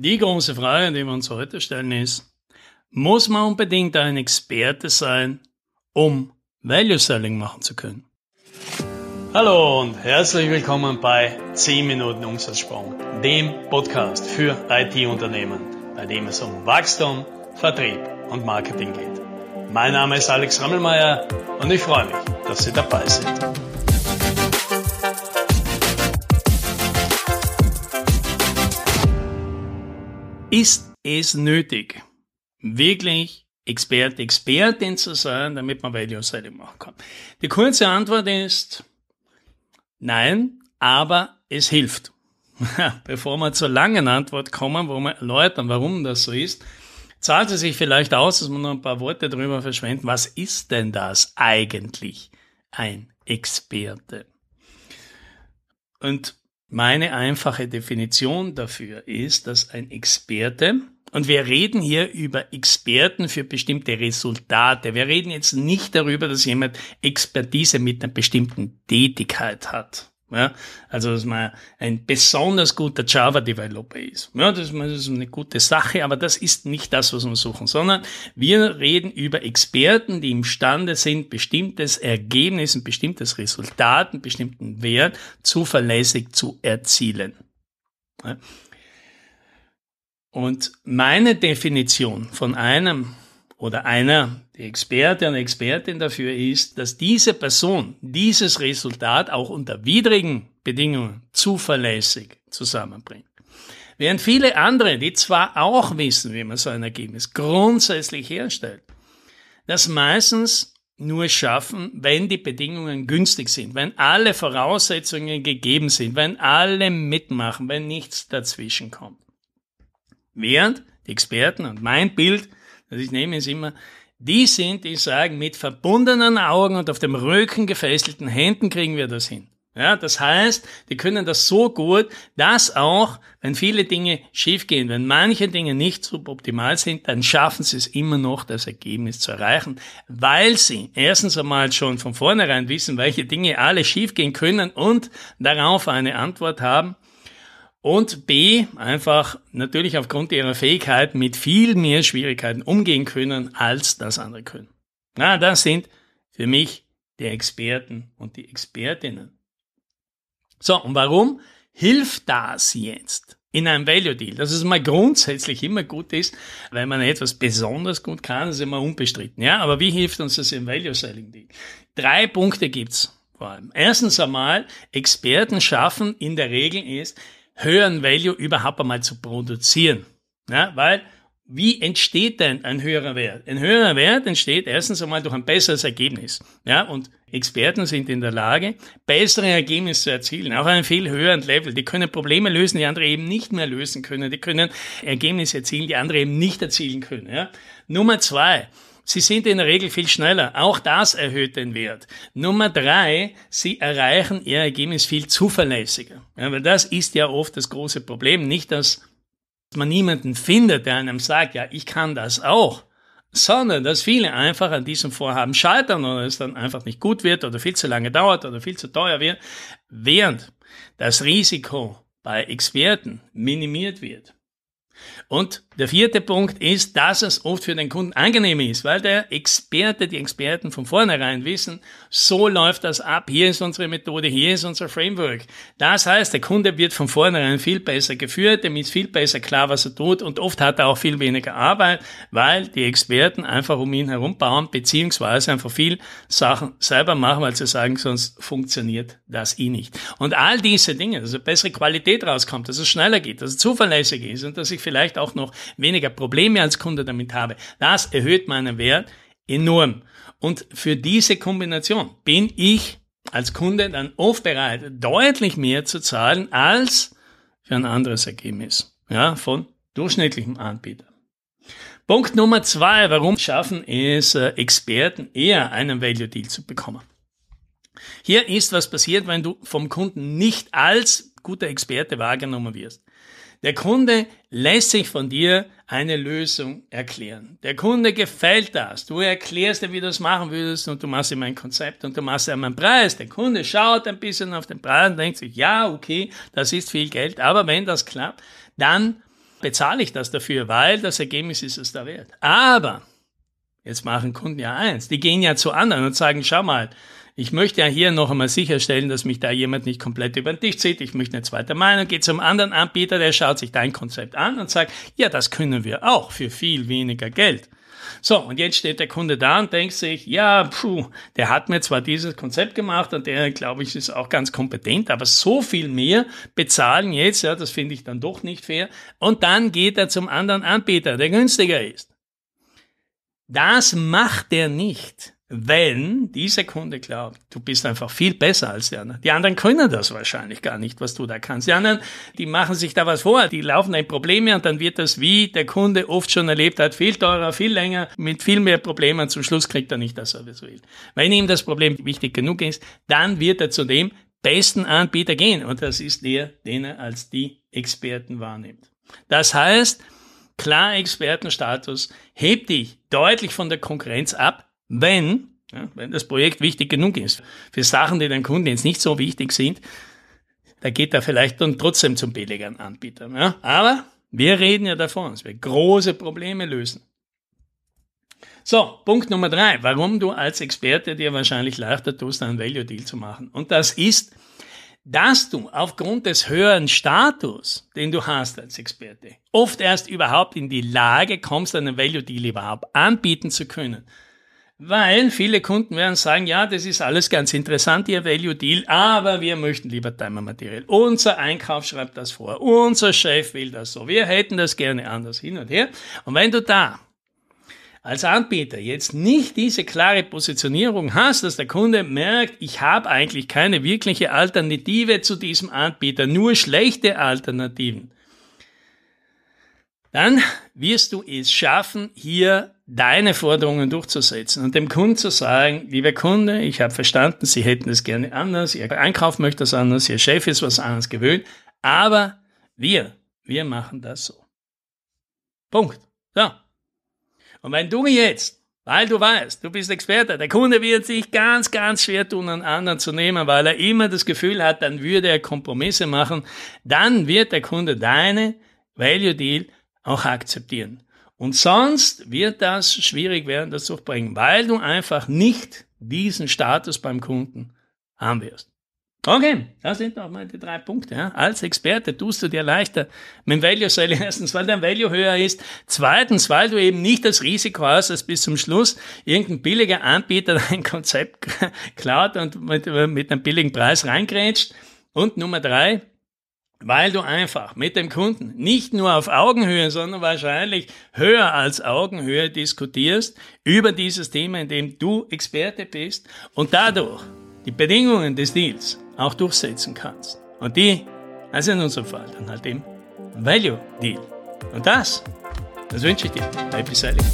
Die große Frage, die wir uns heute stellen, ist, muss man unbedingt ein Experte sein, um Value Selling machen zu können? Hallo und herzlich willkommen bei 10 Minuten Umsatzsprung, dem Podcast für IT-Unternehmen, bei dem es um Wachstum, Vertrieb und Marketing geht. Mein Name ist Alex Rammelmeier und ich freue mich, dass Sie dabei sind. Ist es nötig, wirklich Experte, Expertin zu sein, damit man Value Selling machen kann? Die kurze Antwort ist nein, aber es hilft. Bevor wir zur langen Antwort kommen, wo wir erläutern, warum das so ist, zahlt es sich vielleicht aus, dass wir noch ein paar Worte darüber verschwenden. Was ist denn das eigentlich, ein Experte? Und meine einfache Definition dafür ist, dass ein Experte, und wir reden hier über Experten für bestimmte Resultate. Wir reden jetzt nicht darüber, dass jemand Expertise mit einer bestimmten Tätigkeit hat. Ja, also, dass man ein besonders guter Java-Developer ist. Ja, das ist eine gute Sache, aber das ist nicht das, was wir suchen, sondern wir reden über Experten, die imstande sind, bestimmtes Ergebnis, ein bestimmtes Resultat, einen bestimmten Wert zuverlässig zu erzielen. Ja. Und meine Definition von einem oder einer, die Experte und Expertin dafür ist, dass diese Person dieses Resultat auch unter widrigen Bedingungen zuverlässig zusammenbringt. Während viele andere, die zwar auch wissen, wie man so ein Ergebnis grundsätzlich herstellt, das meistens nur schaffen, wenn die Bedingungen günstig sind, wenn alle Voraussetzungen gegeben sind, wenn alle mitmachen, wenn nichts dazwischen kommt. Während die Experten und mein Bild also ich nehme es immer, die sind, die sagen, mit verbundenen Augen und auf dem Rücken gefesselten Händen kriegen wir das hin. Ja, das heißt, die können das so gut, dass auch, wenn viele Dinge schiefgehen, wenn manche Dinge nicht suboptimal sind, dann schaffen sie es immer noch, das Ergebnis zu erreichen, weil sie erstens einmal schon von vornherein wissen, welche Dinge alle schiefgehen können und darauf eine Antwort haben und B, einfach natürlich aufgrund ihrer Fähigkeit mit viel mehr Schwierigkeiten umgehen können, als das andere können. Na, das sind für mich die Experten und die Expertinnen. So, und warum hilft das jetzt in einem Value Deal? Dass es mal grundsätzlich immer gut ist, wenn man etwas besonders gut kann, ist immer unbestritten. Ja, aber wie hilft uns das im Value Selling Deal? Drei Punkte gibt's vor allem. Erstens einmal, Experten schaffen in der Regel ist, höheren Value überhaupt einmal zu produzieren. Ja, weil wie entsteht denn ein höherer Wert? Ein höherer Wert entsteht erstens einmal durch ein besseres Ergebnis. Ja, und Experten sind in der Lage, bessere Ergebnisse zu erzielen, auch einem viel höheren Level. Die können Probleme lösen, die andere eben nicht mehr lösen können. Die können Ergebnisse erzielen, die andere eben nicht erzielen können. Ja. Nummer zwei. Sie sind in der Regel viel schneller. Auch das erhöht den Wert. Nummer drei, Sie erreichen Ihr Ergebnis viel zuverlässiger. Ja, weil das ist ja oft das große Problem. Nicht, dass man niemanden findet, der einem sagt, ja, ich kann das auch, sondern dass viele einfach an diesem Vorhaben scheitern oder es dann einfach nicht gut wird oder viel zu lange dauert oder viel zu teuer wird, während das Risiko bei Experten minimiert wird. Und der vierte Punkt ist, dass es oft für den Kunden angenehm ist, weil der Experte, die Experten von vornherein wissen, so läuft das ab, hier ist unsere Methode, hier ist unser Framework. Das heißt, der Kunde wird von vornherein viel besser geführt, dem ist viel besser klar, was er tut und oft hat er auch viel weniger Arbeit, weil die Experten einfach um ihn herum bauen, beziehungsweise einfach viel Sachen selber machen, weil sie sagen, sonst funktioniert das eh nicht. Und all diese Dinge, dass eine bessere Qualität rauskommt, dass es schneller geht, dass es zuverlässig ist und dass ich vielleicht auch noch weniger Probleme als Kunde damit habe, das erhöht meinen Wert enorm. Und für diese Kombination bin ich als Kunde dann oft bereit, deutlich mehr zu zahlen als für ein anderes Ergebnis, ja, von durchschnittlichem Anbieter. Punkt Nummer zwei, warum schaffen es äh, Experten eher einen Value Deal zu bekommen? Hier ist was passiert, wenn du vom Kunden nicht als guter Experte wahrgenommen wirst. Der Kunde lässt sich von dir eine Lösung erklären. Der Kunde gefällt das. Du erklärst ihm, wie du das machen würdest und du machst ihm ein Konzept und du machst ihm einen Preis. Der Kunde schaut ein bisschen auf den Preis und denkt sich, ja, okay, das ist viel Geld, aber wenn das klappt, dann bezahle ich das dafür, weil das Ergebnis ist es da wert. Aber jetzt machen Kunden ja eins, die gehen ja zu anderen und sagen, schau mal, ich möchte ja hier noch einmal sicherstellen, dass mich da jemand nicht komplett über den Tisch zieht. Ich möchte eine zweite Meinung. Geht zum anderen Anbieter, der schaut sich dein Konzept an und sagt, ja, das können wir auch für viel weniger Geld. So, und jetzt steht der Kunde da und denkt sich, ja, puh, der hat mir zwar dieses Konzept gemacht und der, glaube ich, ist auch ganz kompetent, aber so viel mehr bezahlen jetzt, ja, das finde ich dann doch nicht fair. Und dann geht er zum anderen Anbieter, der günstiger ist. Das macht er nicht wenn dieser Kunde glaubt, du bist einfach viel besser als die anderen. Die anderen können das wahrscheinlich gar nicht, was du da kannst. Die anderen, die machen sich da was vor, die laufen ein Probleme und dann wird das, wie der Kunde oft schon erlebt hat, viel teurer, viel länger, mit viel mehr Problemen. Zum Schluss kriegt er nicht das, was er will. Wenn ihm das Problem wichtig genug ist, dann wird er zu dem besten Anbieter gehen und das ist der, den er als die Experten wahrnimmt. Das heißt, klar Expertenstatus hebt dich deutlich von der Konkurrenz ab, wenn, ja, wenn das Projekt wichtig genug ist. Für Sachen, die den Kunden jetzt nicht so wichtig sind, da geht er vielleicht dann trotzdem zum billigeren Anbieter. Ja. Aber wir reden ja davon, dass wir große Probleme lösen. So, Punkt Nummer drei, warum du als Experte dir wahrscheinlich leichter tust, einen Value Deal zu machen. Und das ist, dass du aufgrund des höheren Status, den du hast als Experte, oft erst überhaupt in die Lage kommst, einen Value Deal überhaupt anbieten zu können. Weil viele Kunden werden sagen, ja, das ist alles ganz interessant, Ihr Value Deal, aber wir möchten lieber Timer Material. Unser Einkauf schreibt das vor, unser Chef will das so, wir hätten das gerne anders hin und her. Und wenn du da als Anbieter jetzt nicht diese klare Positionierung hast, dass der Kunde merkt, ich habe eigentlich keine wirkliche Alternative zu diesem Anbieter, nur schlechte Alternativen, dann wirst du es schaffen, hier deine Forderungen durchzusetzen und dem Kunden zu sagen, lieber Kunde, ich habe verstanden, Sie hätten es gerne anders, Ihr Einkauf möchte das anders, Ihr Chef ist was anderes gewöhnt, aber wir, wir machen das so. Punkt. So. Und wenn du jetzt, weil du weißt, du bist Experte, der Kunde wird sich ganz, ganz schwer tun, einen anderen zu nehmen, weil er immer das Gefühl hat, dann würde er Kompromisse machen, dann wird der Kunde deine Value Deal auch akzeptieren. Und sonst wird das schwierig werden, das zu bringen, weil du einfach nicht diesen Status beim Kunden haben wirst. Okay, das sind noch mal die drei Punkte. Ja. Als Experte tust du dir leichter mit dem Value Selling. Erstens, weil dein Value höher ist. Zweitens, weil du eben nicht das Risiko hast, dass bis zum Schluss irgendein billiger Anbieter dein Konzept klaut und mit, mit einem billigen Preis reingrätscht. Und Nummer drei, weil du einfach mit dem Kunden nicht nur auf Augenhöhe, sondern wahrscheinlich höher als Augenhöhe diskutierst über dieses Thema, in dem du Experte bist und dadurch die Bedingungen des Deals auch durchsetzen kannst. Und die, also in unserem Fall, dann halt im Value Deal. Und das, das wünsche ich dir. Happy Selling.